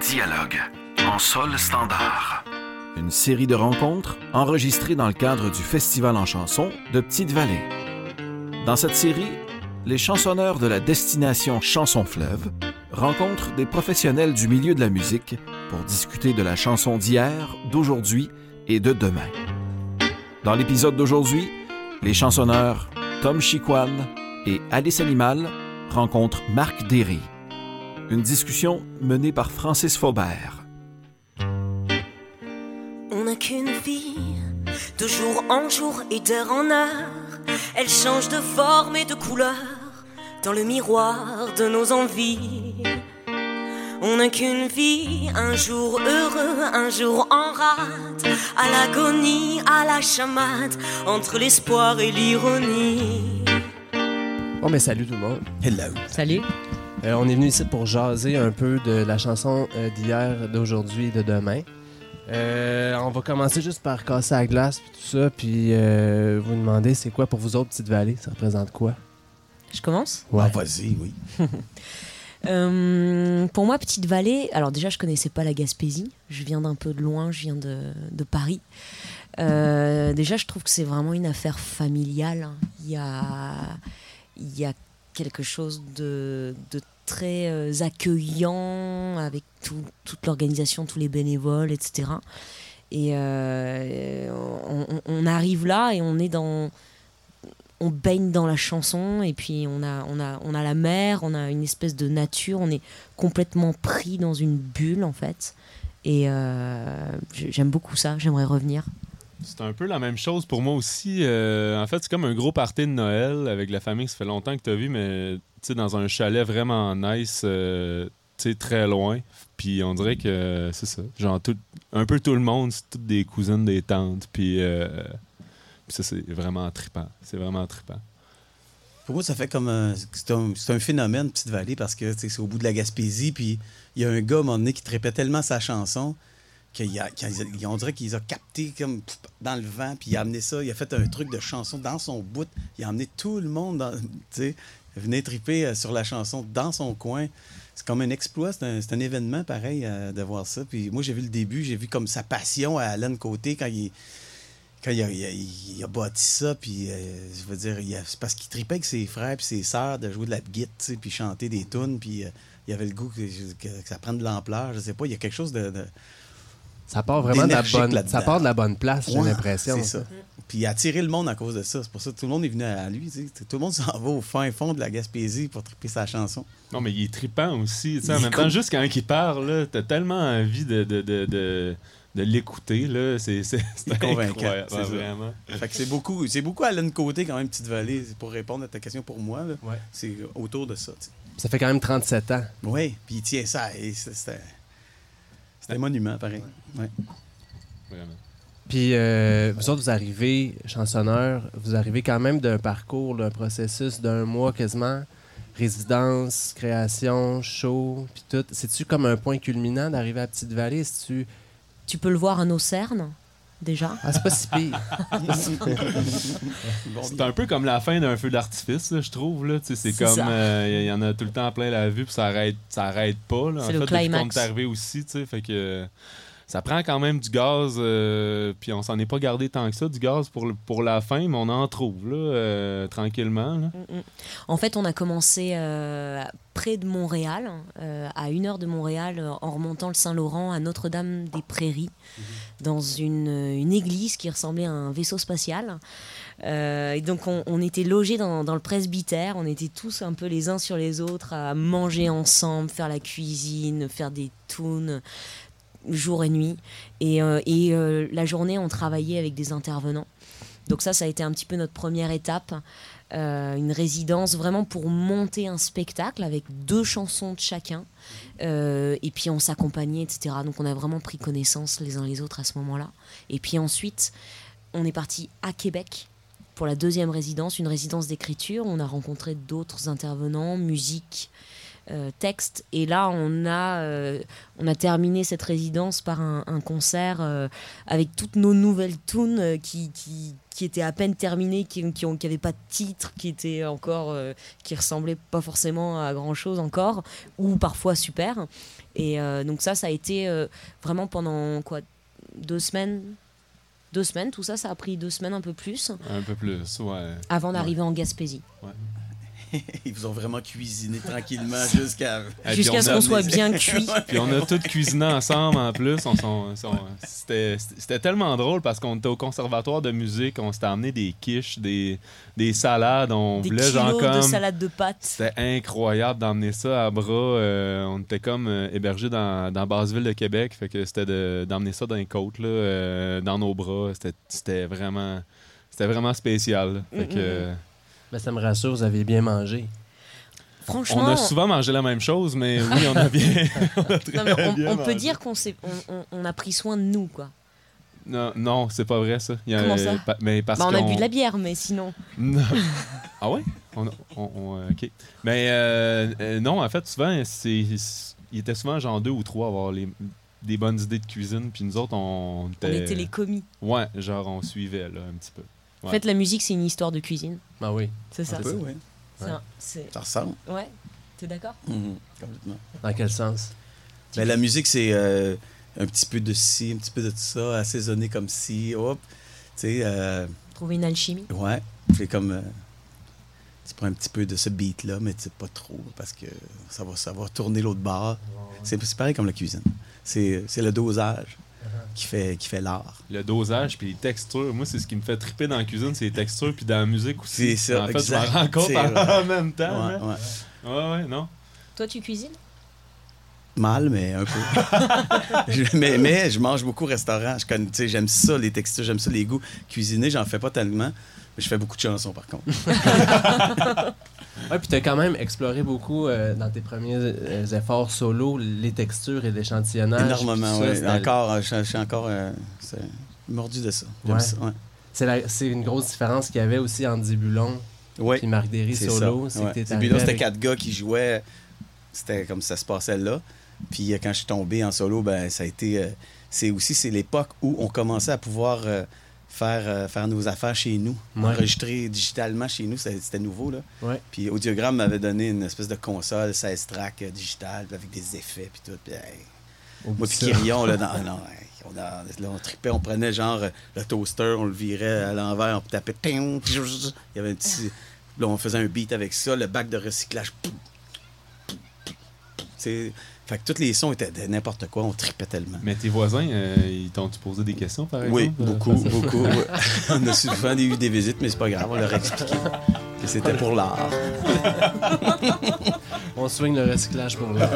Dialogue en sol standard. Une série de rencontres enregistrées dans le cadre du Festival en chanson de Petite-Vallée. Dans cette série, les chansonneurs de la destination Chanson Fleuve rencontrent des professionnels du milieu de la musique pour discuter de la chanson d'hier, d'aujourd'hui et de demain. Dans l'épisode d'aujourd'hui, les chansonneurs Tom Chiquan et Alice Animal rencontrent Marc Derry. Une discussion menée par Francis Faubert. On n'a qu'une vie, de jour en jour et d'heure en heure. Elle change de forme et de couleur dans le miroir de nos envies. On n'a qu'une vie, un jour heureux, un jour en rate, à l'agonie, à la chamade, entre l'espoir et l'ironie. Bon, mais salut tout le monde. Hello. Salut. Euh, on est venu ici pour jaser un peu de la chanson euh, d'hier, d'aujourd'hui et de demain. Euh, on va commencer juste par casser la glace puis tout ça, puis euh, vous demander c'est quoi pour vous autres Petite Vallée, ça représente quoi? Je commence? Ouais. Ah, vas-y, oui. Euh, Pour moi, Petite Vallée, alors déjà, je connaissais pas la Gaspésie. Je viens d'un peu de loin, je viens de, de Paris. Euh, déjà, je trouve que c'est vraiment une affaire familiale. Il y a, il y a quelque chose de, très euh, accueillant avec tout- toute l'organisation, tous les bénévoles, etc. Et euh, on, arrive là et on est dans. On baigne dans la chanson et puis on a, on, a, on a la mer, on a une espèce de nature, on est complètement pris dans une bulle en fait. Et euh, j'ai- j'aime beaucoup ça, j'aimerais revenir. C'est un peu la même chose pour moi aussi. Euh, en fait, c'est comme un gros party de Noël avec la famille ça fait longtemps que tu as vu, mais dans un chalet vraiment nice, euh, très loin. Puis on dirait que c'est ça. Genre, tout, un peu tout le monde, c'est toutes des cousines, des tantes. Puis euh, ça, c'est vraiment trippant. C'est vraiment trippant. Pour moi, ça fait comme un. C'est un, un phénomène, Petite Vallée, parce que c'est au bout de la Gaspésie. Puis il y a un gars, à un moment donné, qui te répète tellement sa chanson qu'il a, qu'il a- on dirait qu'il les a captés comme dans le vent. Puis il a amené ça. Il a fait un truc de chanson dans son bout. Il a amené tout le monde, dans, tu sais, venait triper euh, sur la chanson dans son coin. C'est comme un exploit, c'est un, c'est un événement pareil euh, de voir ça. Puis moi, j'ai vu le début, j'ai vu comme sa passion à Alain Côté quand il quand il a, bâti ça, puis euh, je veux dire, il c'est parce qu'il tripait avec ses frères et ses sœurs de jouer de la guitare, puis chanter des tunes, puis euh, il avait le goût que, ça prenne de l'ampleur, je sais pas, il y a quelque chose de- Ça part vraiment de la bonne, là-dedans. ça part de la bonne place, j'ai Ouais, l'impression. C'est ça. Puis il a attiré le monde à cause de ça, c'est pour ça que tout le monde est venu à lui, tout le monde s'en va au fin fond de la Gaspésie pour triper sa chanson. Non, mais il est trippant aussi. tu sais, Il En même cool. temps, juste quand il parle, t'as tellement envie de, de, de, de, de l'écouter. là. C'est incroyable. c'est ouais, vraiment. Fait que c'est beaucoup, c'est beaucoup Alain Côté quand même, Petite Vallée, pour répondre à ta question pour moi. Ouais. c'est autour de ça. Ça fait quand même 37 ans. Oui, puis il tient ça. et un monument, pareil. Ouais. Vraiment. Puis euh, vous autres, vous arrivez, chansonneurs, vous arrivez quand même d'un parcours, d'un processus d'un mois quasiment, résidence, création, show, puis tout. C'est-tu comme un point culminant d'arriver à Petite Vallée? C'est-tu... Tu peux le voir à nos cernes, déjà. Ah, c'est pas si pire. C'est un peu comme la fin d'un feu d'artifice, je trouve. là. Tu sais, C'est C'est comme. ça. euh, Il y en a tout le temps plein la vue, puis ça arrête, ça arrête pas. Là. En C'est fait, le climax. arrivé aussi, tu sais, fait que. Ça prend quand même du gaz, euh, puis on s'en est pas gardé tant que ça, du gaz pour, le- pour la fin, mais on en trouve, là, euh, tranquillement. là. Mm, mm. En fait, on a commencé euh, près de Montréal, euh, à une heure de Montréal, en remontant le Saint-Laurent à Notre-Dame-des-Prairies, dans une, une église qui ressemblait à un vaisseau spatial. Euh, et donc, on, on était logés dans, dans le presbytère, on était tous un peu les uns sur les autres à manger ensemble, faire la cuisine, faire des tunes jour et nuit. Et, euh, et euh, la journée, on travaillait avec des intervenants. Donc ça, ça a été un petit peu notre première étape. Euh, une résidence vraiment pour monter un spectacle avec deux chansons de chacun. Et puis on s'accompagnait, etc. Donc on a vraiment pris connaissance les uns les autres à ce moment-là. Et puis ensuite, on est parti à Québec pour la deuxième résidence, une résidence d'écriture. On a rencontré d'autres intervenants, musique, euh, texte. Et là, on a, euh, on a terminé cette résidence par un, un concert euh, avec toutes nos nouvelles tunes euh, qui, qui, qui étaient à peine terminées, qui n'avaient pas de titre, qui étaient encore, qui ressemblaient pas forcément à grand chose encore, ou parfois super. Et donc ça, ça a été vraiment pendant quoi, deux semaines. Deux semaines, tout ça, ça a pris deux semaines un peu plus Un peu plus, ouais. avant d'arriver en Gaspésie. Ils vous ont vraiment cuisiné tranquillement jusqu'à. Ce qu'on soit bien cuit. Puis on a tous cuisiné ensemble en plus. On, c'était, c'était tellement drôle parce qu'on était au conservatoire de musique, on s'était amené des quiches, des, des salades, on Des voulait genre kilos comme. de salade de pâtes. C'était incroyable d'emmener ça à bras. euh, on était comme euh, hébergés dans, dans Basseville de Québec. Fait que c'était de- d'emmener ça dans les côtes, là, euh, dans nos bras. C'était, c'était vraiment. C'était vraiment spécial. là. Fait que, Mm, euh, Ben, ça me rassure, vous avez bien mangé. Franchement, on a souvent mangé la même chose, mais oui, on a bien. on a très non, mais on, bien on peut dire qu'on s'est- on, on- on a pris soin de nous, quoi. Non, non c'est pas vrai ça. Il y a- Comment ça? pa- mais parce Bah, on a bu de la bière, mais sinon. Non. ah ouais? On, on- on- euh, ok. Mais euh, euh, non, en fait, souvent, c'est, il était souvent genre deux ou trois à avoir les, des bonnes idées de cuisine, puis nous autres, on On était. était les commis. Ouais, genre on suivait là un petit peu. En fait, la musique, c'est une histoire de cuisine. Ah oui. C'est ça. Un peu, oui. Un- Ça ressemble. Ouais, t'es d'accord? Mhm, Complètement. Dans quel sens? Ben, la musique, c'est euh, un petit peu de ci, un petit peu de ça, assaisonné comme ci, hop. Tu sais, euh, Trouver une alchimie. ouais. C'est comme. euh, tu prends un petit peu de ce beat-là, mais tu sais pas trop, parce que ça va, ça va tourner l'autre bord. C'est c'est pareil comme la cuisine. C'est c'est le dosage qui fait, qui fait l'art. Le dosage puis les textures. Moi, c'est ce qui me fait triper dans la cuisine, c'est les textures puis dans la musique aussi. C'est ça, En fait, je exact. m'en rends compte en, même temps. Ouais, là. ouais. Ouais, ouais, non. Toi, tu cuisines? Mal, mais un peu. Je- mais, mais je mange beaucoup au restaurant. Je j'aime ça, les textures, j'aime ça, les goûts. Cuisiner, j'en fais pas tellement. Mais je fais beaucoup de chansons, par contre. Ouais, puis t'as quand même exploré beaucoup euh, dans tes premiers euh, efforts solo les textures et l'échantillonnage. Énormément, oui. Encore, euh, je, je suis encore euh, mordu de ça. Ouais. ça, ouais. C'est une grosse différence qu'il y avait aussi entre Zébulon Oui, et Marc Derry solo. là, c'était quatre gars qui jouaient. C'était comme ça se passait là. Puis quand je suis tombé en solo, ben ça a été. c'est aussi c'est l'époque où on commençait à pouvoir faire, euh, faire nos affaires chez nous, Ouais. enregistrer digitalement chez nous. C'était nouveau là. Ouais. Puis Audiogramme m'avait donné une espèce de console 16 tracks euh, digital puis avec des effets puis tout. Puis, hey, Oublie moi puis. Kyrion, là, dans- non, hey, on, a- là, on tripait, on prenait genre euh, le toaster, on le virait à l'envers, on tapait. Il y avait un petit. Là, on faisait un beat avec ça, le bac de recyclage. C'est. Fait que tous les sons étaient de n'importe quoi, on tripait tellement. Mais tes voisins, euh, ils t'ont-tu posé des questions, par exemple? Oui, beaucoup, beaucoup. on a souvent eu des visites, mais c'est pas grave, on leur a expliqué que c'était pour l'art. On swing le recyclage pour là.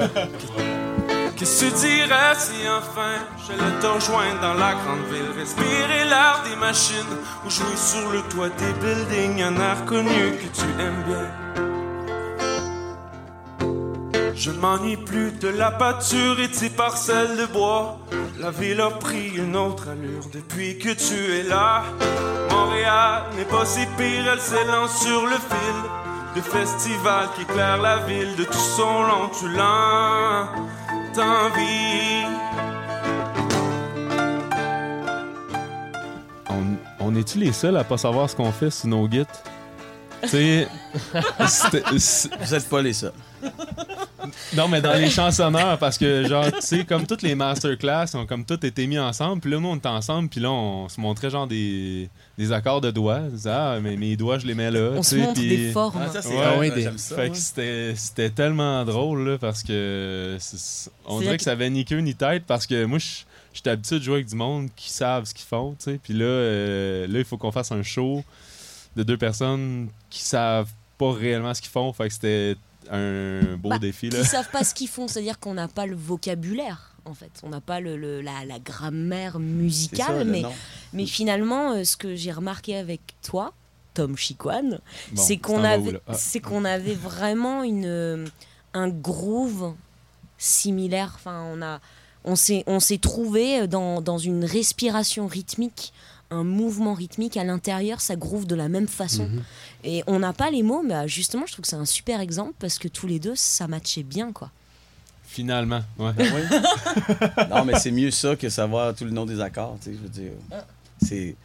Qu'est-ce que tu dirais si enfin j'allais te rejoindre dans la grande ville, respirer l'air des machines ou jouer sur le toit des buildings, un air connu que tu aimes bien. Je ne m'ennuie plus de la pâture et de ses parcelles de bois. La ville a pris une autre allure depuis que tu es là. Montréal n'est pas si pire, elle s'élance sur le fil de festival qui éclaire la ville de tout son long. Tu l'envies. On, on est-tu les seuls à pas savoir ce qu'on fait sur nos gits? tu sais, Vous êtes pas les seuls. non, mais dans les chansonneurs, parce que, genre, tu sais, comme toutes les masterclass ont comme tout été mis ensemble, puis là, nous, on était ensemble, puis là, on se montrait, genre, des, des accords de doigts. On disait, ah, mais mes doigts, je les mets là. On se montre des formes. Ah, ça, c'est Ouais, hot, ouais, des- j'aime ça. Fait ouais. que c'était c'était tellement drôle, là, parce que c'est- on dirait que que- ça avait ni queue ni tête, parce que moi, je j'étais habitué de jouer avec du monde qui savent ce qu'ils font, tu sais. Puis là, euh, là, il faut qu'on fasse un show de deux personnes qui savent pas réellement ce qu'ils font. Fait que c'était un beau Bah, défi, là. savent pas ce qu'ils font, c'est-à-dire qu'on n'a pas le vocabulaire. En fait, on n'a pas le, le- la, la grammaire ça, musicale, le mais, mais finalement, euh, ce que j'ai remarqué avec toi, Tom Chiquan, Bon, c'est qu'on avait, là? Ah. c'est qu'on avait vraiment une, euh, un groove similaire. Enfin, on a, on s'est, on s'est trouvé dans, dans une respiration rythmique un mouvement rythmique à l'intérieur, ça groove de la même façon. Mhm. Et on n'a pas les mots, mais euh, justement, je trouve que c'est un super exemple parce que tous les deux, ça matchait bien, quoi. Finalement, ouais. Ben oui. non, mais c'est mieux ça que savoir tout le nom des accords, tu sais, je veux dire. C'est,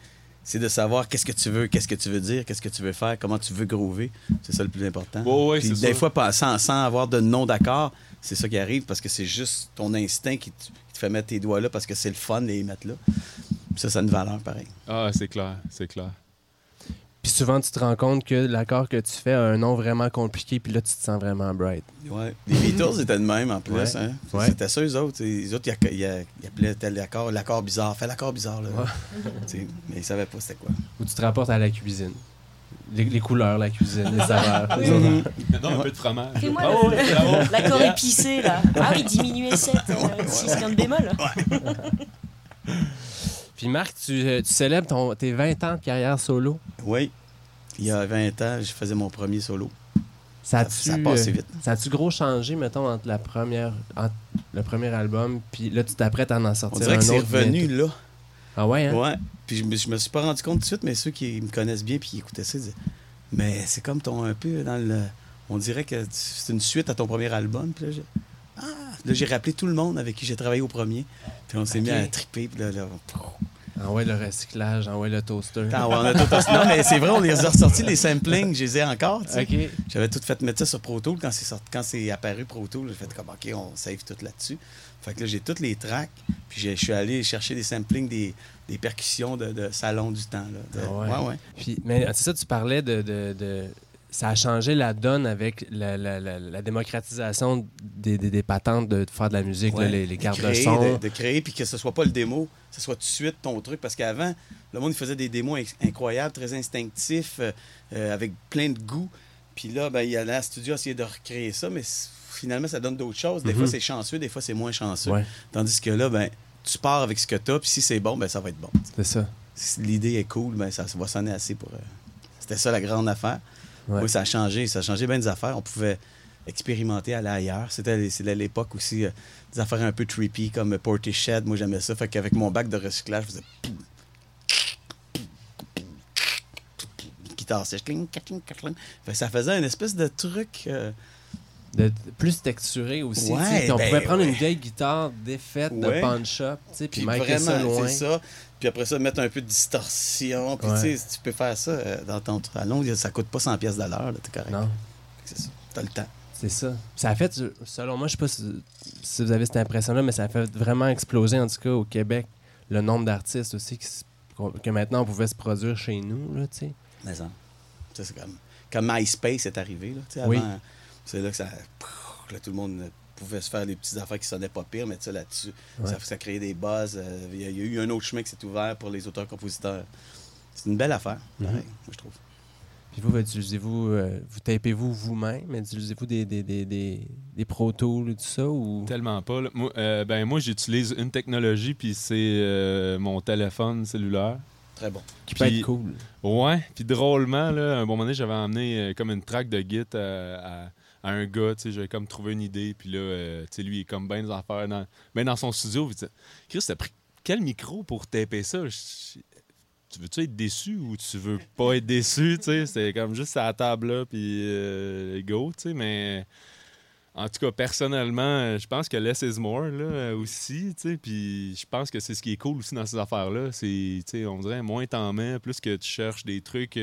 c'est de savoir qu'est-ce que tu veux, qu'est-ce que tu veux dire, qu'est-ce que tu veux faire, comment tu veux groover. C'est ça le plus important. Puis c'est des ça. fois, pas- sans, sans avoir de nom d'accord, c'est ça qui arrive parce que c'est juste ton instinct qui te, qui te fait mettre tes doigts là parce que c'est le fun de les mettre là. Ça, ça a une valeur pareil. Ah, c'est clair, c'est clair. Puis souvent, tu te rends compte que l'accord que tu fais a un nom vraiment compliqué, puis là, tu te sens vraiment bright. Ouais. Les Beatles étaient de même en plus. Ouais. Hein? Ouais. C'était ça, eux autres. Les autres, ils, appelaient tel accord, l'accord bizarre. Fais l'accord bizarre. Là. Tu sais, mais ils savaient pas c'était quoi. Ou tu te rapportes à la cuisine. Les, les couleurs, la cuisine, les saveurs. Oui. Non, un peu de fromage. Fais-moi Ah ouais, l'accord épicé, là. Ah oui, diminuer 7, 6, 15 bémol. Puis Marc, tu, euh, tu célèbres ton, tes 20 ans de carrière solo. Oui. Il y a 20 ans, je faisais mon premier solo. Ça Ça- a-tu, ça a passé euh, vite. Ça a-tu gros changé, mettons, entre, la première, entre le premier album, puis là, tu t'apprêtes à en On sortir dirait un que c'est revenu là. Ah ouais, hein? Ouais. Puis je me, je me suis pas rendu compte tout de suite, mais ceux qui me connaissent bien puis qui écoutaient ça, ils disaient Mais c'est comme ton un peu dans le. On dirait que c'est une suite à ton premier album. Puis là, j'ai. Ah! Là, j'ai rappelé tout le monde avec qui j'ai travaillé au premier. Puis on s'est mis à triper. Puis là, là, Ah ouais, le recyclage, ah ouais, le toaster. Attends, on a tout Non, mais c'est vrai, on les a ressortis, les samplings, je les ai encore. J'avais tout fait mettre ça sur Pro Tool quand c'est sorti, quand c'est apparu Pro Tool. J'ai fait comme OK, on save tout là-dessus. Fait que là, j'ai toutes les tracks. Puis je suis allé chercher des samplings des, des percussions de, de salon du temps. Là, de- Ah ouais. ouais, ouais. Puis, mais c'est ça, tu parlais de- de- Ça a changé la donne avec la, la- la- la démocratisation des, des- des patentes de, faire de la musique, là, les, les De cartes de créer, son. De, de créer, puis que ce soit pas le démo, que ce soit tout de suite ton truc. Parce qu'avant, le monde il faisait des démos inc- incroyables, très instinctifs, euh, euh, avec plein de goût. Puis là, ben, il allait à la studio essayer de recréer ça, mais finalement, ça donne d'autres choses. Des Mhm. fois, c'est chanceux, des fois, c'est moins chanceux. Ouais, Tandis que là, ben, tu pars avec ce que tu as, puis si c'est bon, ben, ça va être bon. c'est ça. Si l'idée est cool, ben, ça va sonner assez pour. euh, C'était ça la grande affaire. Ouais. Oui, ça a changé. Ça a changé bien des affaires. On pouvait expérimenter, aller ailleurs. C'était c'était l'époque aussi euh, des affaires un peu trippy comme Portishead. Moi, j'aimais ça. Fait qu'avec mon bac de recyclage, je faisais. Guitare sèche. ça faisait une espèce de truc. euh, De, de- plus texturé aussi. Ouais, on ben pouvait prendre ouais. une vieille guitare défaite Ouais. de tu sais, puis marquer ça vraiment, loin. ça. Puis après ça, mettre un peu de distorsion. Puis tu sais, tu peux faire ça euh, dans ton salon. Ça coûte pas 100 pièces de l'heure. T'es correct. Non, C'est ça. T'as le temps. c'est ça. Ça a fait, selon moi, je sais pas si, si vous avez cette impression-là, mais ça a fait vraiment exploser, en tout cas, au Québec, le nombre d'artistes aussi qui que maintenant on pouvait se produire chez nous, là, tu sais. Mais ça, c'est comme quand MySpace est arrivé. Là, tu sais, avant, Oui. C'est là que ça. Là, tout le monde pouvait se faire des petites affaires qui sonnaient pas pire, mais ça là-dessus, Ouais. ça, ça créait des buzz. euh, Il y, a- il y a eu un autre chemin qui s'est ouvert pour les auteurs-compositeurs. C'est une belle affaire, Mhm. pareil, moi, je trouve. Puis vous, utilisez-vous, euh, vous tapez-vous vous-même, utilisez-vous des, des, des, des, des Pro Tools et tout ça, ou... Tellement pas. là. Moi, euh, ben, moi j'utilise une technologie, puis c'est euh, mon téléphone cellulaire. Très bon. qui peut Puis- être cool. Ouais, puis drôlement, là, à un bon moment donné, j'avais emmené euh, comme une track de Git à, à- à un gars, tu sais, comme trouvé une idée, puis là, euh, tu sais, lui, il est comme ben des affaires dans, ben dans son studio, Chris, t'as pris quel micro pour taper ça? Tu veux-tu être déçu ou tu veux pas être déçu, tu sais? C'était comme juste à la table là, puis euh, go, tu sais, mais... En tout cas, personnellement, euh, je pense que less is more là, aussi, puis je pense que c'est ce qui est cool aussi dans ces affaires-là, c'est, on dirait, moins t'en mets, plus que tu cherches des trucs,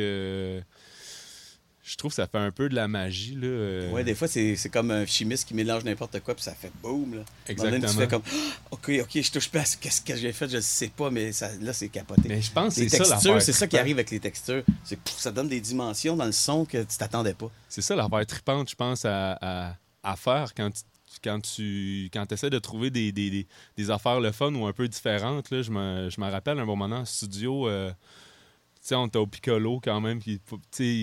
je trouve que ça fait un peu de la magie, là. euh, Ouais, des fois, c'est comme un chimiste qui mélange n'importe quoi, puis ça fait boum. Là. Donné, Tu Exactement. fais comme, OK, OK, je touche pas à ce qu'est-ce que j'ai fait, je le sais pas, mais ça, là, c'est capoté. Mais je pense que c'est ça c'est ça qui arrive avec les textures. C'est ça donne des dimensions dans le son que tu t'attendais pas. C'est ça l'affaire trippante, je pense, à, à- à faire quand tu quand tu quand essaies de trouver des, des, des- des affaires le fun ou un peu différentes. Là, je, me, je me rappelle un bon moment en studio, euh, sais, on était au Piccolo quand même, qui,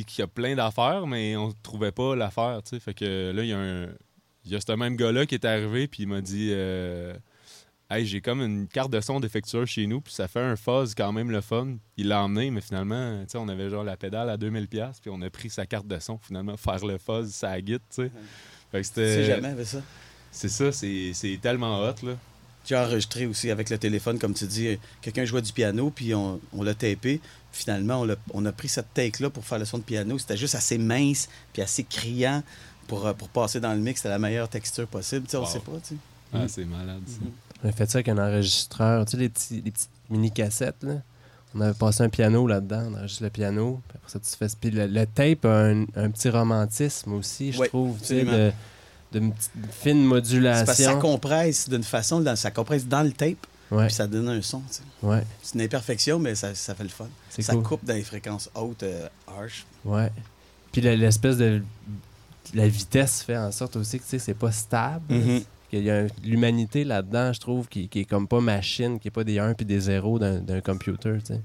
qui a plein d'affaires, mais on trouvait pas l'affaire. tu sais. Fait que là, il y a un. Il y a ce même gars-là qui est arrivé, puis il m'a dit euh, Hey, j'ai comme une carte de son défectueuse chez nous, puis ça fait un fuzz quand même le fun. Il l'a emmené, mais finalement, tu sais, on avait genre la pédale à 2000$, puis on a pris sa carte de son, finalement, faire le fuzz, ça guide, tu sais. Fait que Tu sais c'était. jamais avec ça. C'est ça, c'est c'est tellement hot, là. J'ai enregistré aussi avec le téléphone, comme tu dis, quelqu'un jouait du piano, puis on, on l'a tapé. Finalement, on, a pris cette take-là pour faire le son de piano. C'était juste assez mince, puis assez criant pour, euh, pour passer dans le mix. C'était la meilleure texture possible. Tu sais, on Wow. sait pas, tu sais. Ah, c'est malade, ça. On a fait ça avec un enregistreur, tu sais, les, petits, les petites mini-cassettes, là. On avait passé un piano là-dedans, on enregistre le piano. Puis après ça, tu fais... Puis le, le tape a un, un petit romantisme aussi, je trouve, tu sais, absolument. de, de une petite fine C'est parce que ça modulation. compresse d'une façon, dans- ça compresse dans le tape, Ouais, puis ça donne un son. tu sais. ouais, C'est une imperfection, mais ça, ça fait le fun. Ça cool. coupe dans les fréquences hautes, euh, harsh. Ouais. Puis le- l'espèce de... La vitesse fait en sorte aussi que, tu sais, c'est pas stable. Mhm. Il y a l'humanité là-dedans, je trouve, qui, qui est comme pas machine, qui est pas des 1 puis des 0 d'un d'un computer, tu sais.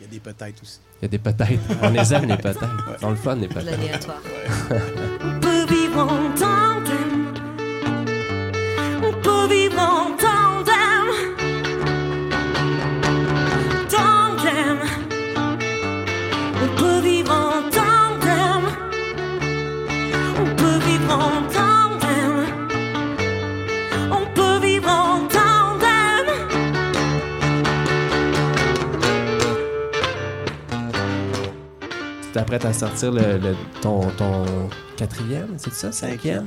Il y a des peut-être aussi. Il y a des peut-être. On les aime, les peut-être. On le fun, les peut-être. l'aléatoire. À sortir le, le- ton, ton quatrième, c'est ça, cinquième?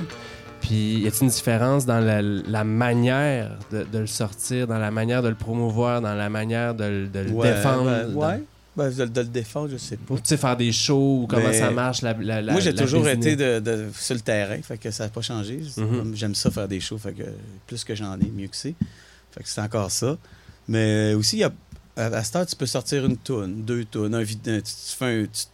Puis, y a-t-il une différence dans la, la manière de, de le sortir, dans la manière de le promouvoir, dans la manière de, le- de le Ouais, défendre? ben, dans- ouais. Ben, de, de le défendre, je sais pas. Ou tu sais, faire des shows, ou comment Mais- ça marche, la, la, la- Moi, j'ai toujours business. été de, de- sur le terrain, fait que ça n'a pas changé. Mhm. J'aime ça faire des shows, fait que plus que j'en ai, mieux que c'est. Fait que c'est encore ça. Mais aussi, il y a, à, à cette heure, tu peux sortir une toune, deux tounes, un un- tu, tu fais un- tu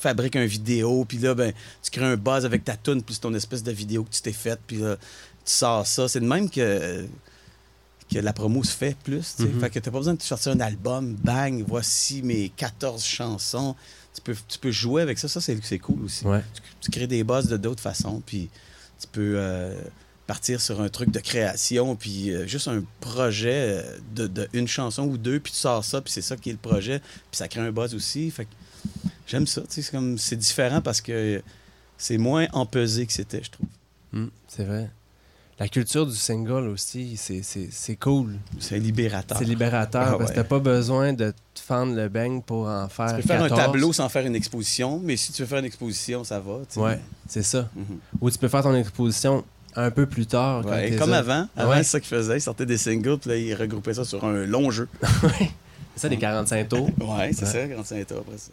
fabriques un vidéo, puis là, ben, tu crées un buzz avec ta toune, plus ton espèce de vidéo que tu t'es faite, puis là, tu sors ça. C'est de même que, que la promo se fait plus. tu sais. Mhm. Fait que t'as pas besoin de sortir un album, bang, voici mes 14 chansons. Tu peux, tu peux jouer avec ça, ça c'est c'est cool aussi Ouais. tu, tu crées des bases de d'autres façons, puis tu peux euh, partir sur un truc de création, puis euh, juste un projet euh, de, de une chanson ou deux, puis tu sors ça, puis c'est ça qui est le projet, puis ça crée un buzz aussi. Fait que j'aime ça, c'est comme c'est différent parce que c'est moins empesé que c'était, je trouve. Mm, c'est vrai. La culture du single aussi, c'est- c'est c'est cool. C'est libérateur. C'est libérateur Ah parce que t'as pas besoin de te fendre le beigne pour en faire Tu peux faire 14. un tableau sans faire une exposition, mais si tu veux faire une exposition, ça va. Ouais, c'est ça. Mhm. Ou tu peux faire ton exposition un peu plus tard. quand Ouais, t'es comme avant, avant Ouais. c'est ça qu'ils faisaient, ils sortaient des singles, puis là, ils regroupaient ça sur un long jeu. C'est ça, des 45 tours. Ouais, c'est ça, quand c'est après ça.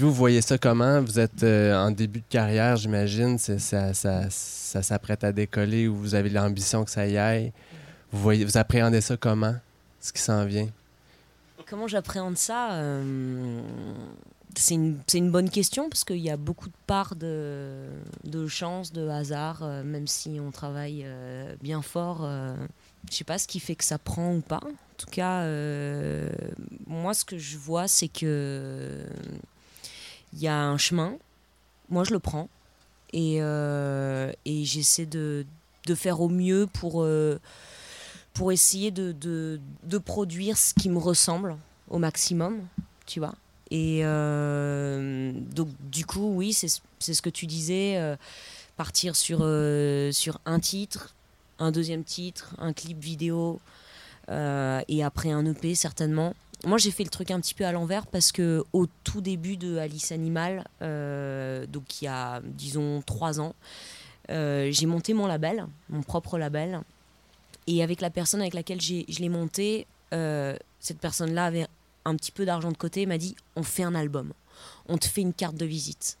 Vous voyez ça comment? Vous êtes euh, en début de carrière, j'imagine. Ça, s'apprête à décoller ou vous avez l'ambition que ça y aille. Vous, appréhendez ça comment? Ce qui s'en vient? Comment j'appréhende ça Euh, C'est une, bonne question parce qu'il y a beaucoup de parts de, chance, de hasard, euh, même si on travaille bien fort. je sais pas ce qui fait que ça prend ou pas. En tout cas, moi, ce que je vois, c'est que il y a un chemin. Moi, je le prends et, euh, et j'essaie de, de faire au mieux pour, euh, pour essayer de, de, produire ce qui me ressemble au maximum, tu vois. Et euh, donc, du coup, oui, c'est ce que tu disais, partir sur, sur un titre, un deuxième titre, un clip vidéo, et après un EP, certainement. Moi, j'ai fait le truc un petit peu à l'envers parce que au tout début de Alice Animal, euh, donc il y a, disons, trois ans, euh, j'ai monté mon label, mon propre label. Et avec la personne avec laquelle je l'ai monté, euh, cette personne-là avait un petit peu d'argent de côté et m'a dit on fait un album, on te fait une carte de visite.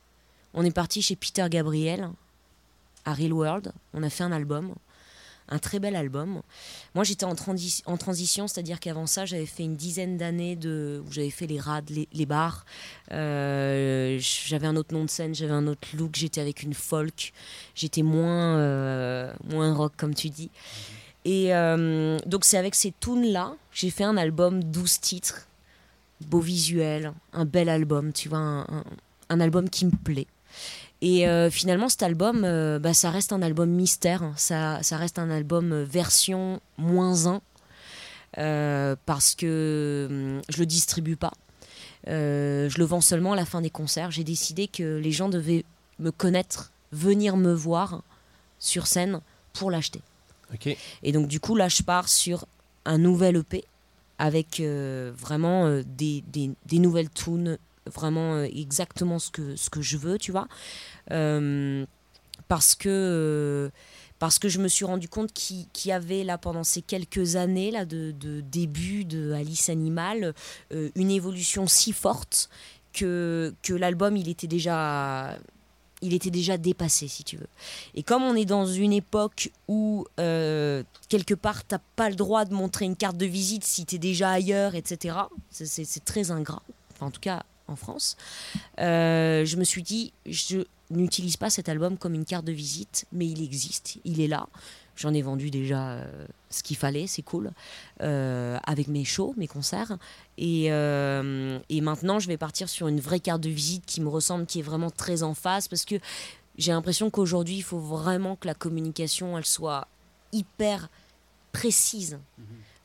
On est parti chez Peter Gabriel à Real World, on a fait un album, un très bel album. Moi j'étais en, transi- en transition, c'est-à-dire qu'avant ça j'avais fait une dizaine d'années de, où j'avais fait les rades, les, bars. Euh, j'avais un autre nom de scène, j'avais un autre look, j'étais avec une folk, j'étais moins, euh, moins rock comme tu dis. Et euh, donc c'est avec ces tunes-là, j'ai fait un album 12 titres, beau visuel, un bel album, tu vois, un- un album qui me plaît. Et euh, finalement, cet album, euh, bah, ça reste un album mystère, hein. ça, ça reste un album euh, version moins 1, euh, parce que hum, je le distribue pas. Je le vends seulement à la fin des concerts. J'ai décidé que les gens devaient me connaître, venir me voir sur scène pour l'acheter. OK. Et donc, du coup, là, je pars sur un nouvel EP avec vraiment des, des- des nouvelles tunes, vraiment euh, exactement ce que, ce que je veux, tu vois. Euh, parce que. euh, parce que je me suis rendu compte qu'il y avait là pendant ces quelques années là de, de début de Alice Animal une évolution si forte que, que l'album il était déjà il était déjà dépassé si tu veux et comme on est dans une époque où quelque part t'as pas le droit de montrer une carte de visite si t'es déjà ailleurs etc c'est très ingrat Enfin, en tout cas en France. Euh, je me suis dit je n'utilise pas cet album comme une carte de visite mais il existe il est là. J'en ai vendu déjà euh, ce qu'il fallait, c'est cool, euh, avec mes shows, mes concerts. Et, et maintenant, je vais partir sur une vraie carte de visite qui me ressemble, qui est vraiment très en face, parce que j'ai l'impression qu'aujourd'hui, il faut vraiment que la communication, elle soit hyper précise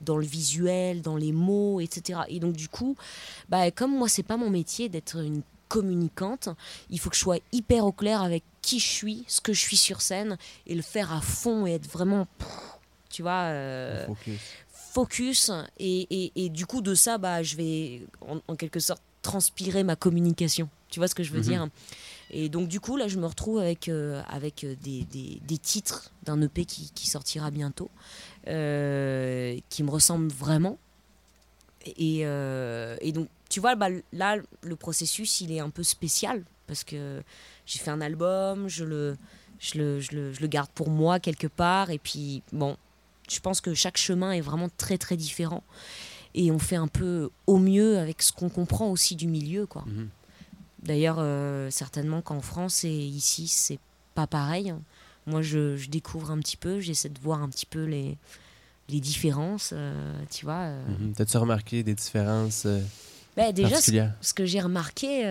dans le visuel, dans les mots, etc. Et donc, du coup, bah, comme moi, c'est pas mon métier d'être une communicante, il faut que je sois hyper au clair avec qui je suis, ce que je suis sur scène, et le faire à fond et être vraiment, tu vois, euh, Focus. focus. Et, et- et du coup, de ça, bah, je vais en, en quelque sorte transpirer ma communication. Tu vois ce que je veux Mhm. dire? Et donc, du coup, là, je me retrouve avec, euh, avec des, des- des titres d'un EP qui, qui sortira bientôt, euh, qui me ressemblent vraiment. Et, euh, et donc, tu vois, bah, là, le processus, il est un peu spécial parce que j'ai fait un album, je le, je, le, je, le, je le garde pour moi quelque part. Et puis, bon, je pense que chaque chemin est vraiment très, très différent. Et on fait un peu au mieux avec ce qu'on comprend aussi du milieu, quoi. Mhm. D'ailleurs, euh, certainement qu'en France et ici, c'est pas pareil. Moi, je, je découvre un petit peu, j'essaie de voir un petit peu les, les différences, euh, tu vois. euh. Mhm. T'as-tu remarqué des différences euh, Ben, déjà, ce, que j'ai remarqué,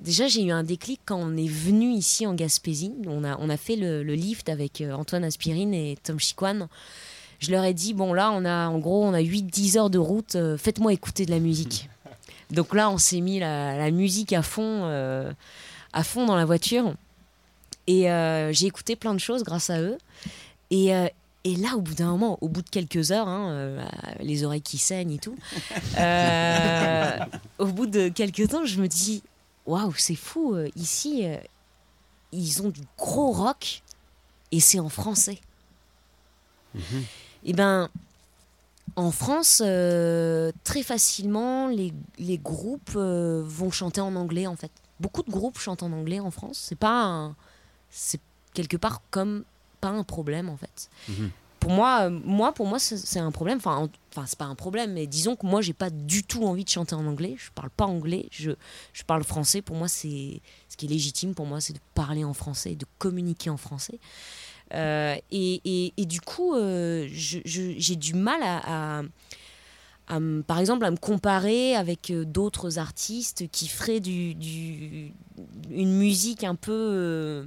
déjà, j'ai eu un déclic quand on est venu ici en Gaspésie. On a, on a fait le, le lift avec Antoine Aspirine et Tom Chiquan. Je leur ai dit, bon, là, on a, en gros, on a 8-10 heures de route, faites-moi écouter de la musique. Donc là, on s'est mis la, la musique à fond, à fond dans la voiture. Et euh, j'ai écouté plein de choses grâce à eux. Et, euh, et là, au bout d'un moment, au bout de quelques heures, hein, euh, les oreilles qui saignent et tout, euh, au bout de quelques temps, je me dis, waouh, c'est fou, ici, euh, ils ont du gros rock et c'est en français. Et ben, en France, euh, très facilement, les, les groupes euh, vont chanter en anglais, en fait. Beaucoup de groupes chantent en anglais en France. C'est pas un- c'est quelque part comme pas un problème, en fait. Mhm. Pour moi, euh, moi, pour moi, c'est un problème. Enfin, en- enfin, c'est pas un problème, mais disons que moi, j'ai pas du tout envie de chanter en anglais. Je parle pas anglais. Je, je parle français. Pour moi, c'est ce qui est légitime. Pour moi, c'est de parler en français, de communiquer en français. Euh, et, et- et du coup, euh, j'ai du mal à, à- à me- par exemple, à me comparer avec euh, d'autres artistes qui feraient du, du- une musique un peu euh,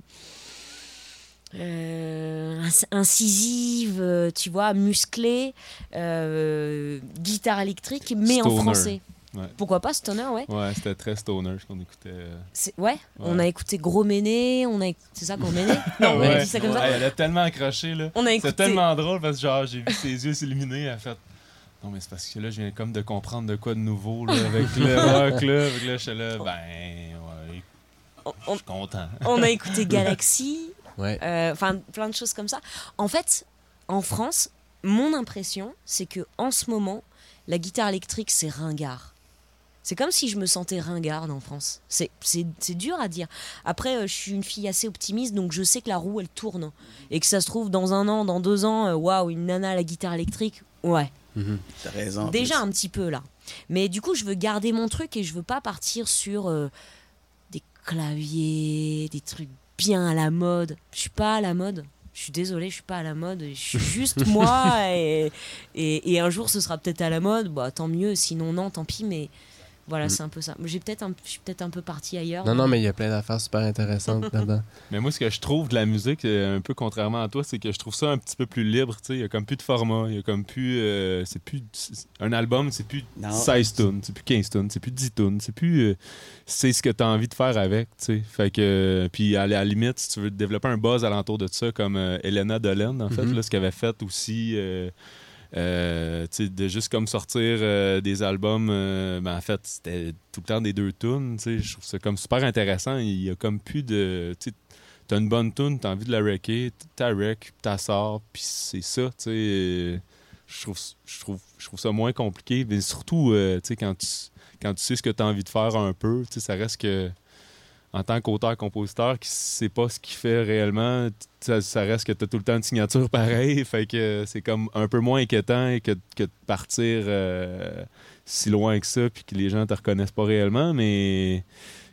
euh, incisive, tu vois, musclée, euh, guitare électrique, mais en français. Ouais. Pourquoi pas Stoner, ouais. Ouais, c'était très stoner ce qu'on écoutait. ouais, on a écouté Gros Méné, on a c'est ça Gros Méné? Non, on a Ouais. dit ça comme Ouais, ça. Elle a tellement accroché, là. On a écouté. C'est tellement drôle parce que genre j'ai vu ses yeux s'illuminer, elle a fait Non mais c'est parce que là je viens comme de comprendre de quoi de nouveau là, avec le rock là, avec là j'étais là ben ouais, On- je suis content. on a écouté Galaxy, Ouais. euh, enfin plein de choses comme ça. En fait, en France, mon impression, c'est que en ce moment, la guitare électrique, c'est ringard. C'est comme si je me sentais ringarde en France. C'est- C'est c'est dur à dire. Après, euh, je suis une fille assez optimiste, donc je sais que la roue, elle tourne. Et que ça se trouve, dans un an, dans deux ans, euh, waouh, une nana à la guitare électrique, ouais. Raison. Déjà plus. un petit peu là. Mais du coup, je veux garder mon truc et je veux pas partir sur euh, des claviers, des trucs bien à la mode. Je suis pas à la mode. Je suis désolée, je suis pas à la mode. Je suis juste moi et, et, et un jour ce sera peut-être à la mode. Bah tant mieux. Sinon non, tant pis. Mais Voilà, Mm. c'est un peu ça. J'ai peut-être un, je suis peut-être un peu partie ailleurs. Non, non, mais il y a plein d'affaires super intéressantes là-dedans. Mais moi, ce que je trouve de la musique, euh, un peu contrairement à toi, c'est que je trouve ça un petit peu plus libre. tu sais. Il y a comme plus de format. Il y a comme plus. euh, c'est plus. Un album, c'est plus Non. 16 tunes, c'est plus 15 tunes, c'est plus 10 tunes. C'est plus. euh, c'est ce que tu as envie de faire avec. tu sais. Fait que. euh, puis à la limite, si tu veux développer un buzz alentour de ça, comme euh, Elena Dolan, en fait, Mhm. là, ce qu'elle avait fait aussi. Euh, de juste comme sortir euh, des albums, euh, ben, en fait, c'était tout le temps des deux tunes. Je trouve ça comme super intéressant. Il y a comme plus de. T'as une bonne tune, t'as envie de la wrecker, t'as wreck, t'as sors, puis c'est ça, Je trouve, trouve, trouve ça moins compliqué, mais surtout, quand tu, quand tu sais ce que t'as envie de faire un peu, ça reste que, en tant qu'auteur-compositeur qui sait pas ce qu'il fait réellement, ça, reste que t'as tout le temps une signature pareille, fait que c'est comme un peu moins inquiétant que, que de partir euh, si loin que ça, puis que les gens te reconnaissent pas réellement, mais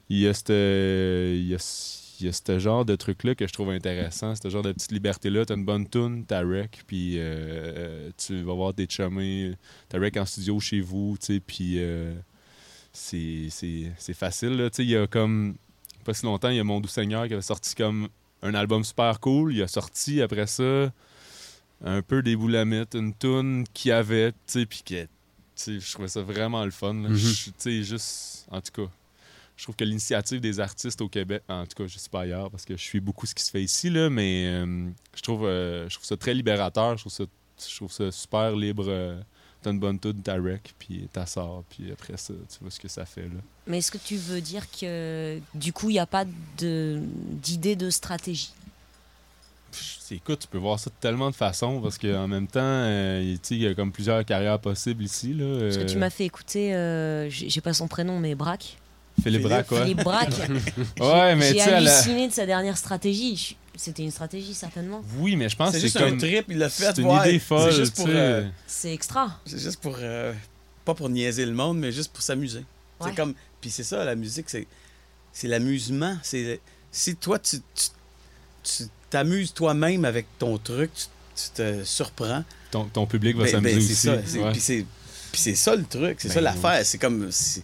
il y a il y a, ce genre de truc-là que je trouve intéressant, ce genre de petite liberté-là. T'as une bonne tune, t'as rec, puis euh, tu vas voir tes chumés, t'as rec en studio chez vous, tu sais, puis euh, c'est facile, là. Tu il y a comme, pas si longtemps, il y a Mon Doux Seigneur qui avait sorti comme un album super cool. Il a sorti après ça un peu des boulamites, une tune qu'il avait, tu sais, puis que, tu sais, je trouvais ça vraiment le fun, Tu sais, juste, en tout cas, je trouve que l'initiative des artistes au Québec, en tout cas, je sais pas ailleurs parce que je suis beaucoup ce qui se fait ici, là, mais euh, je, trouve, euh, je trouve ça très libérateur. Je trouve ça, je trouve ça super libre. euh, T'as une bonne tune, t'as rec, puis t'as sort, puis après ça, tu vois ce que ça fait. Là. Mais est-ce que tu veux dire que du coup, il n'y a pas de- d'idée de stratégie? Pff, Écoute, tu peux voir ça de tellement de façons parce qu'en même temps, euh, il tu sais, il y a comme plusieurs carrières possibles ici. Là, Parce que euh, tu m'as fait écouter, euh, j'ai pas son prénom, mais Braque. Philippe Braque, ouais. Philippe Braque. Ouais, mais tu J'ai halluciné de sa dernière stratégie. C'était une stratégie, certainement. Oui, mais je pense C'est que juste c'est comme. un trip, il l'a fait. C'est une ouais. idée folle, C'est juste euh, C'est extra. c'est juste pour euh, pas pour niaiser le monde, mais juste pour s'amuser. Ouais. C'est comme, puis c'est ça, la musique, c'est c'est l'amusement. C'est si toi tu tu- t'amuses toi-même avec ton truc, tu, tu te surprends. Ton, ton public va Ben- s'amuser ben, aussi. c'est ça. c'est- Ouais. Puis c'est puis c'est ça le truc, c'est Ben ça oui. l'affaire. C'est comme c'est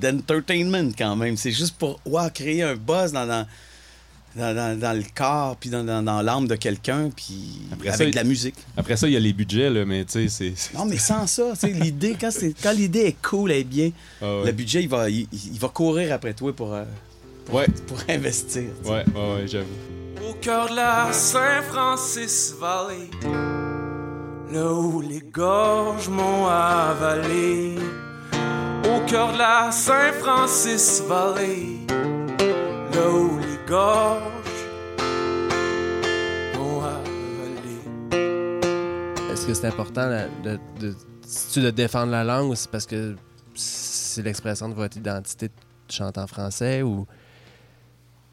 l'entertainment quand même. C'est juste pour ouais, créer un buzz dans dans, dans, dans- dans le corps puis dans, dans, dans l'âme de quelqu'un puis Après avec ça, de la musique. Après ça, il y a les budgets, là, mais tu sais, c'est. Non, mais sans ça, tu sais, l'idée, quand, c'est- quand l'idée est cool, elle est bien, Ah ouais. le budget, il va, il, il va courir après toi pour, euh, pour, Ouais. pour investir. tu sais. Ouais, ouais, ouais, j'avoue. Au cœur de la Saint-Francis Valley, là où les gorges m'ont avalé. Au cœur de la Saint-Francis Valley, là où m'ont avalé. Est-ce que c'est important de, de, c'est-tu de défendre la langue ou c'est parce que c'est l'expression de votre identité de chanter en français ou?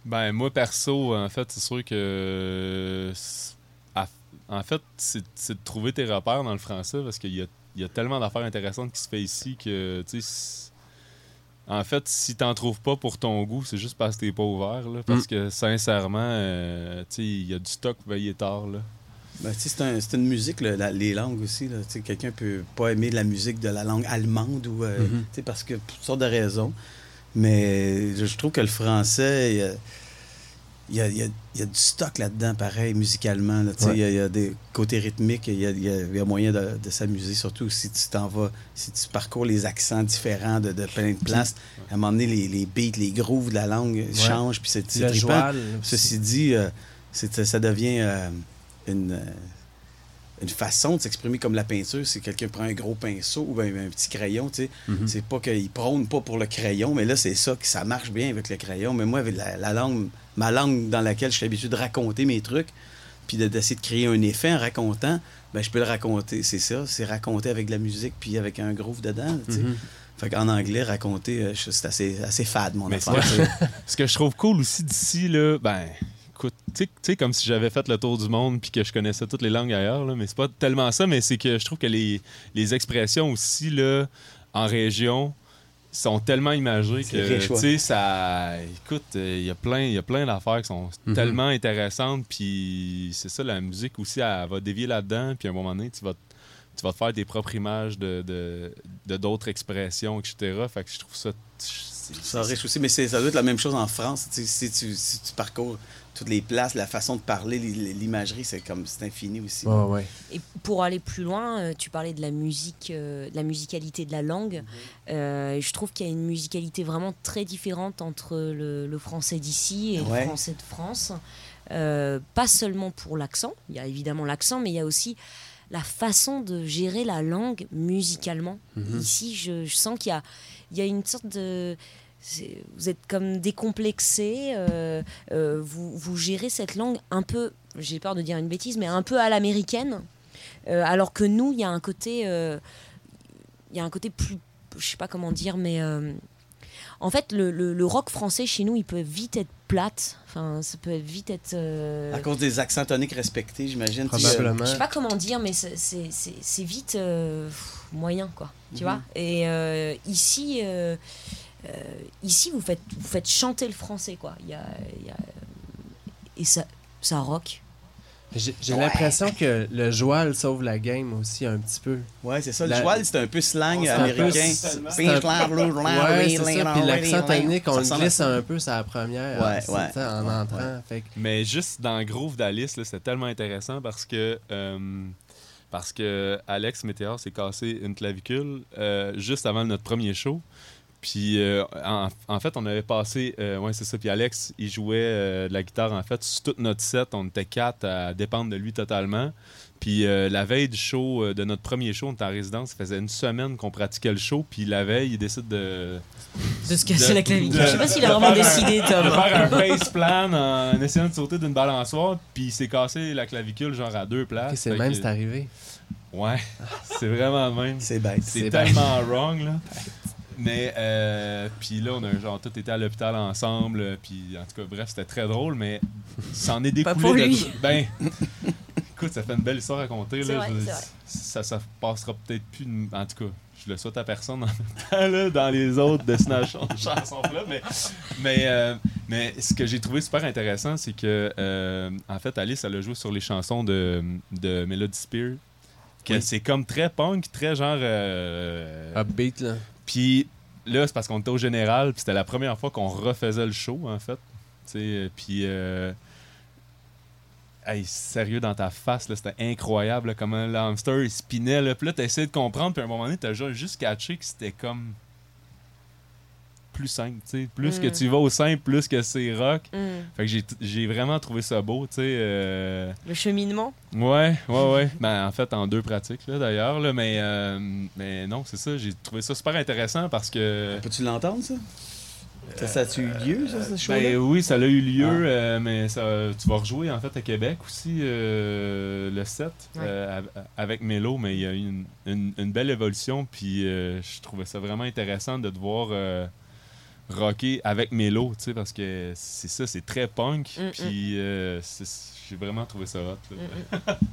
Ben, moi, perso, en fait, c'est sûr que. c'est- à- En fait, c'est de trouver tes repères dans le français parce qu'il y a, il y a tellement d'affaires intéressantes qui se fait ici que, tu sais. En fait, si t'en trouves pas pour ton goût, c'est juste parce que t'es pas ouvert, là. Parce que, sincèrement, euh, il y a du stock veillé tard, là. Ben, c'est un- c'est une musique, là, la- les langues aussi. Quelqu'un peut pas aimer la musique de la langue allemande ou euh, sais, parce que pour toutes sortes de raisons. Mais je trouve que le français, il y a, y y du stock là-dedans, pareil, musicalement. là. Ouais. Il y, a- il y a des côtés rythmiques, il y a, moyen de, de s'amuser, surtout si tu t'en vas, si tu parcours les accents différents de, de plein de places. À un moment donné, les, les beats, les grooves de la langue changent, puis c'est c'est trippant. Ceci dit, euh, c'est- ça devient euh, une, euh, une façon de s'exprimer comme la peinture. Si quelqu'un prend un gros pinceau ou un petit crayon, tu sais, Mhm. c'est pas qu'il prône pas pour le crayon, mais là, c'est ça, que ça marche bien avec le crayon. Mais moi, avec la, la langue, ma langue dans laquelle je suis habitué de raconter mes trucs, puis de- d'essayer de créer un effet en racontant, ben, je peux le raconter. C'est ça, c'est raconter avec de la musique, puis avec un groove dedans. Fait qu'en anglais, raconter, euh, c'est assez, assez fade, mon Mais affaire. Ce que je trouve cool aussi d'ici, là, ben, écoute, tu sais- tu sais, comme si j'avais fait le tour du monde puis que je connaissais toutes les langues ailleurs, là, mais c'est pas tellement ça, mais c'est que je trouve que les, les expressions aussi, là, en région, sont tellement imagées C'est que, tu sais, ça... Écoute, il y a plein, il y a plein d'affaires qui sont Mhm. tellement intéressantes, puis c'est ça, la musique aussi, elle va dévier là-dedans, puis à un moment donné, tu vas tu vas te faire tes propres images de de- de d'autres expressions, etc. Fait que je trouve ça. Ça riche aussi, mais ça doit être la même chose en France. Si, tu, si tu parcours toutes les places, la façon de parler, l'i- l'imagerie, c'est comme c'est infini aussi. Ouais. Et pour aller plus loin, euh, tu parlais de la musique, euh, de la musicalité de la langue. Euh, et je trouve qu'il y a une musicalité vraiment très différente entre le, le français d'ici et Ouais. le français de France. Euh, pas seulement pour l'accent, il y a évidemment l'accent, mais il y a aussi la façon de gérer la langue musicalement. Ici, je, je sens qu'il y a, il y a une sorte de... Vous êtes comme décomplexé, euh, euh, vous, vous gérez cette langue un peu, j'ai peur de dire une bêtise, mais un peu à l'américaine. Euh, alors que nous, il y a un côté, euh, il y a un côté plus, je sais pas comment dire, mais euh, en fait, le, le- le rock français chez nous, il peut vite être plate. Enfin, ça peut vite être. euh, À cause des accents toniques respectés, j'imagine. Probablement. je sais pas comment dire, mais c'est- vite euh, pff, moyen, quoi. Tu Mhm. vois Et euh, ici, ici, vous faites, vous faites chanter le français, quoi. Il y a, il y a- et ça, ça rock. J'ai l'impression que le joual sauve la game aussi un petit peu. Ouais, c'est ça. Le La- joual, c'est un peu slang C'est un peu- américain. c'est un- Puis c'est c'est l'accent ça on le glisse un peu sur la première. Ouais, c'est ouais. ça, en Ouais, entrant. Fait que- Mais juste dans Groove d'Alice, c'était tellement intéressant parce que euh, parce que Alex Météor s'est cassé une clavicule euh, juste avant notre premier show. Puis euh, en, en fait, on avait passé, euh, ouais c'est ça. Puis Alex, il jouait euh, de la guitare en fait sur toute notre set. On était quatre à dépendre de lui totalement. Puis euh, la veille du show, euh, de notre premier show, on était en résidence. Ça faisait une semaine qu'on pratiquait le show. Puis la veille, il décide de De se casser De- la clavicule. Je sais pas s'il a vraiment faire un- décidé, Tom. de faire un face plan en essayant de sauter d'une balançoire, puis il s'est cassé la clavicule genre à deux places. Ok, c'est même, que- c'est arrivé. Ouais, c'est vraiment même. C'est bête. C'est c'est tellement wrong, là. Mais, euh, puis là, on a genre tout été à l'hôpital ensemble, puis en tout cas, bref, c'était très drôle, mais ça en est découlé. Pas pour de- lui. Ben, écoute, ça fait une belle histoire à raconter, là. vrai, Je- ça, ça passera peut-être plus, de- en tout cas, je le souhaite à personne en même temps, là, dans les autres destinations chansons là, mais, mais, euh, mais ce que j'ai trouvé super intéressant, c'est que, euh, en fait, Alice, elle a joué sur les chansons de, de Melody Spear, que Oui. c'est comme très punk, très genre... euh, Upbeat, là. Puis là, c'est parce qu'on était au général, puis c'était la première fois qu'on refaisait le show, en fait. Sais, puis. euh, Hey, sérieux dans ta face, c'était incroyable là, comment le hamster il spinait. Là. Puis là, t'essayais de comprendre, puis à un moment donné, t'as ju- juste catché que c'était comme plus simple. tu sais. Plus que Mm. tu vas au simple, plus que c'est rock. Mm. Fait que j'ai- j'ai vraiment trouvé ça beau, tu sais. euh, Le cheminement? Ouais, ouais, ouais. ben, en fait, en deux pratiques, là, d'ailleurs. Là, mais, euh, mais non, c'est ça. J'ai trouvé ça super intéressant parce que. Peux-tu l'entendre, ça? Ça, ça a-tu eu lieu, ça, ce show-là? Ben oui, ça a eu lieu, Ah. euh, mais ça, tu vas rejouer en fait à Québec aussi euh, le 7 Ouais. euh, av- avec Mélo, mais il y a eu une, une- une belle évolution, puis euh, je trouvais ça vraiment intéressant de te voir euh, rocker avec Mélo, tu sais, parce que c'est ça, c'est très punk, Mm, mm. puis euh, j'ai vraiment trouvé ça hot. là.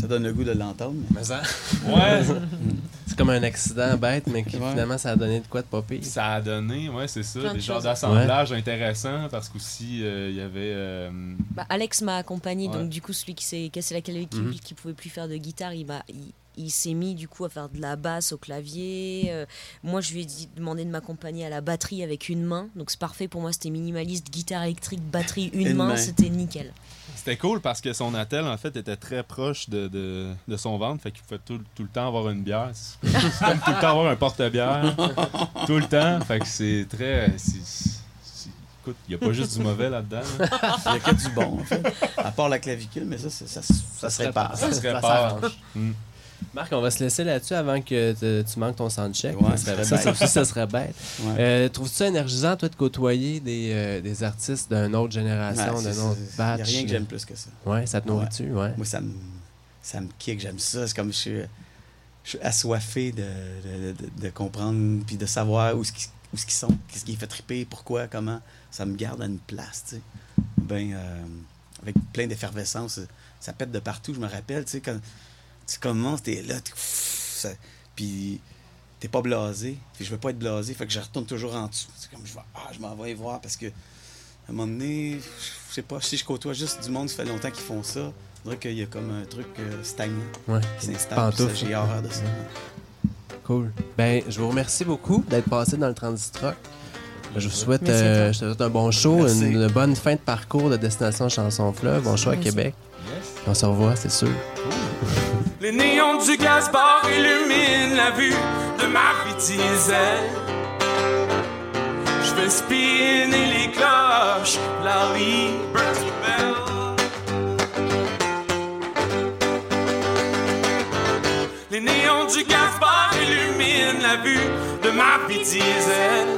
Ça donne le goût de l'entendre. mais- Mais ça- Ouais, C'est comme un accident bête, mais qui Ouais. finalement, ça a donné de quoi de pire. ça a donné, ouais, c'est ça, Plein des genres choses. d'assemblages intéressants, parce qu'aussi, euh, il y avait... euh, Bah, Alex m'a accompagné, Ouais. donc du coup, celui qui s'est cassé la Mhm. qui pouvait plus faire de guitare, il, m'a- il, il s'est mis du coup à faire de la basse au clavier. Euh, moi, je lui ai dit- demandé de m'accompagner à la batterie avec une main, donc c'est parfait pour moi. C'était minimaliste, guitare électrique, batterie, une, Une main, main. c'était nickel. C'était cool parce que son attel, en fait, était très proche de, de, de son ventre. Fait qu'il pouvait tout, tout le temps avoir une bière. C'est comme tout le temps avoir un porte-bière. tout le temps. Fait que c'est très. il n'y a pas juste du mauvais là-dedans. là. Il n'y a que du bon, en fait. À part la clavicule, mais ça, ça, ça, ça se répare. Ça se Ça répare. Mm. Marc, on va se laisser là-dessus avant que te- tu manques ton soundcheck. Ouais, ça, serait- ça, bête. ça serait bête. Ouais. Euh, Trouves-tu ça énergisant, toi, de côtoyer des, euh, des artistes d'une autre génération, Ouais, d'un autre c'est- Il batch? n'y a rien que j'aime plus que ça. Ouais, ça te nourrit-tu, ouais. Moi, ça me, ça me kick, j'aime ça. C'est comme je suis, je suis assoiffé de, de, de- de comprendre puis de savoir où ce qu'ils où ce sont, qu'est-ce qui les fait triper, pourquoi, comment. Ça me garde à une place, tu sais. Ben, euh, avec plein d'effervescence, ça pète de partout. Je me rappelle, tu sais, quand tu commences, t'es là, t'es- ça- puis t'es pas blasé. Puis je veux pas être blasé, fait que je retourne toujours en dessous. C'est comme, je vais, ah, je m'en vais y voir parce que à un moment donné, je sais pas, si je côtoie juste du monde, ça fait longtemps qu'ils font ça, On dirait qu'il y a comme un truc euh, stagnant Ouais. qui s'installe. Ça, J'ai horreur de ça. Cool. Ben, je vous remercie beaucoup d'être passé dans le Transistrock. Je vous souhaite, euh, je te souhaite un bon show, une, bonne fin de parcours de Destination Chanson Fleuve. Bon show à. Québec. On se revoit, c'est sûr. Les néons du gaz bar illuminent la vue de ma vie diesel. Je fais spinner les cloches, la Liberty Bell. Les néons du gaz bar illuminent la vue de ma vie diesel.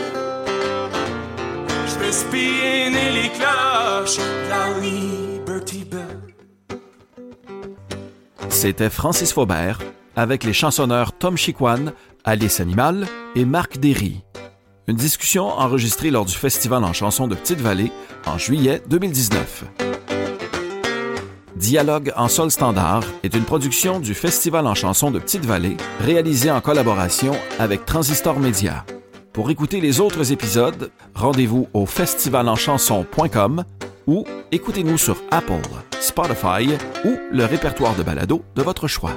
Je fais spinner les cloches, la Liberty C'était Francis Faubert avec les chansonneurs Tom Chiquan, Alice Animal et Marc Derry. Une discussion enregistrée lors du Festival en chansons de Petite-Vallée en juillet 2019. Dialogue en sol standard est une production du Festival en chansons de Petite-Vallée réalisée en collaboration avec Transistor Média. Pour écouter les autres épisodes, rendez-vous au festivalenchanson.com ou écoutez-nous sur Apple, Spotify ou le répertoire de balado de votre choix.